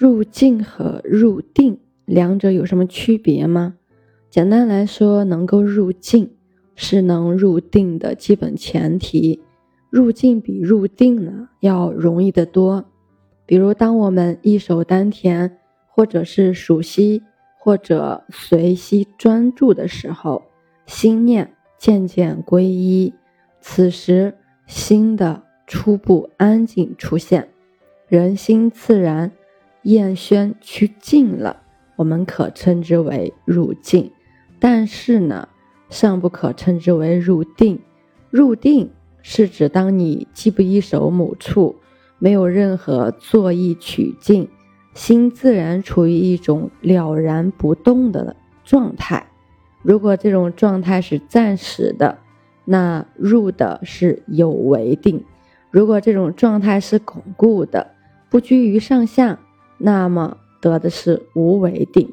入静和入定两者有什么区别吗？简单来说，能够入静是能入定的基本前提。入静比入定呢要容易得多。比如，当我们一手丹田，或者是数息，或者随息专注的时候，心念渐渐归一，此时心的初步安静出现，人心自然。厌轩趋静了，我们可称之为入静，但是呢，尚不可称之为入定。入定是指当你既不依守某处，没有任何作意取静，心自然处于一种了然不动的状态。如果这种状态是暂时的，那入的是有为定；如果这种状态是巩固的，不居于上下。那么得的是无为定，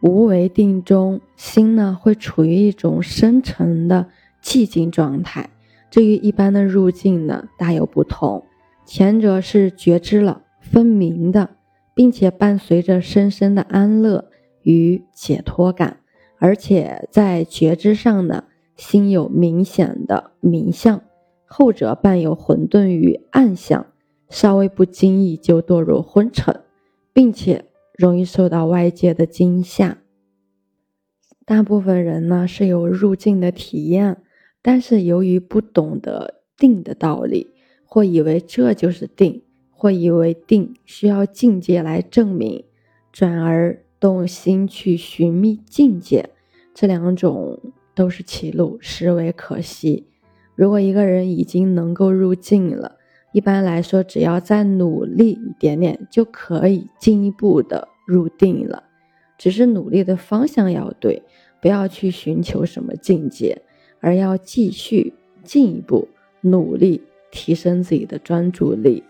无为定中心呢会处于一种深沉的寂静状态，这与一般的入境呢大有不同。前者是觉知了、分明的，并且伴随着深深的安乐与解脱感，而且在觉知上呢心有明显的明相；后者伴有混沌与暗相，稍微不经意就堕入昏沉。并且容易受到外界的惊吓。大部分人呢是有入境的体验，但是由于不懂得定的道理，或以为这就是定，或以为定需要境界来证明，转而动心去寻觅境界，这两种都是歧路，实为可惜。如果一个人已经能够入境了，一般来说，只要再努力一点点，就可以进一步的入定了。只是努力的方向要对，不要去寻求什么境界，而要继续进一步努力提升自己的专注力。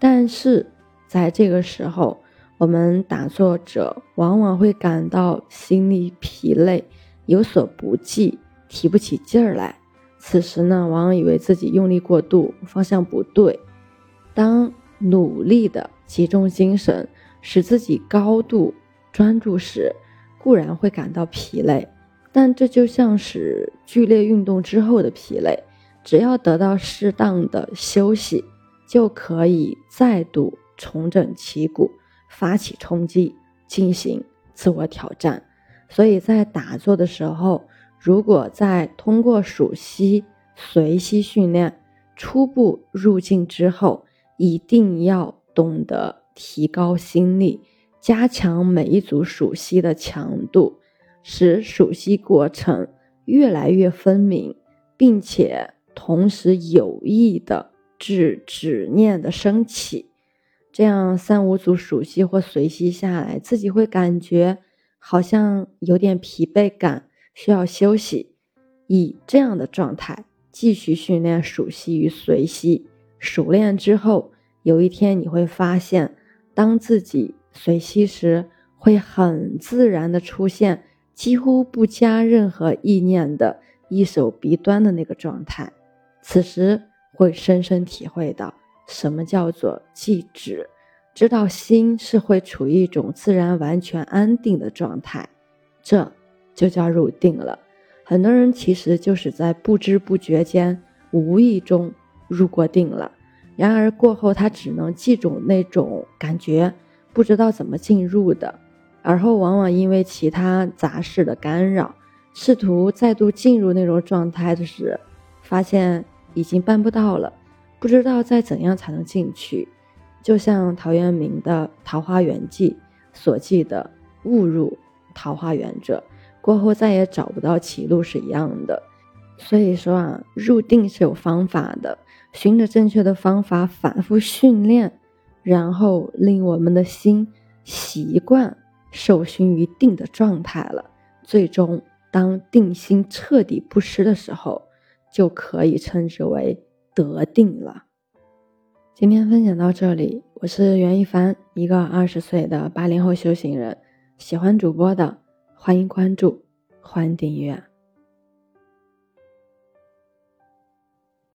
但是在这个时候，我们打坐者往往会感到心力疲累，有所不济，提不起劲儿来。此时呢，往往以为自己用力过度，方向不对。当努力的集中精神，使自己高度专注时，固然会感到疲累，但这就像是剧烈运动之后的疲累。只要得到适当的休息，就可以再度重整旗鼓，发起冲击，进行自我挑战。所以在打坐的时候，如果在通过数息、随息训练初步入境之后，一定要懂得提高心力，加强每一组数息的强度，使数息过程越来越分明，并且同时有意的制止念的升起。这样三五组数息或随息下来，自己会感觉好像有点疲惫感。需要休息，以这样的状态继续训练数息与随息。熟练之后，有一天你会发现，当自己随息时，会很自然的出现几乎不加任何意念的一手鼻端的那个状态。此时会深深体会到什么叫做寂止，知道心是会处于一种自然完全安定的状态。这。就叫入定了。很多人其实就是在不知不觉间、无意中入过定了。然而过后，他只能记住那种感觉，不知道怎么进入的。而后往往因为其他杂事的干扰，试图再度进入那种状态的时，发现已经办不到了，不知道再怎样才能进去。就像陶渊明的《桃花源记》所记的“误入桃花源者”。过后再也找不到歧路是一样的，所以说啊，入定是有方法的，循着正确的方法反复训练，然后令我们的心习惯受熏于定的状态了，最终当定心彻底不失的时候，就可以称之为得定了。今天分享到这里，我是袁一凡，一个二十岁的八零后修行人，喜欢主播的。欢迎关注，欢迎订阅。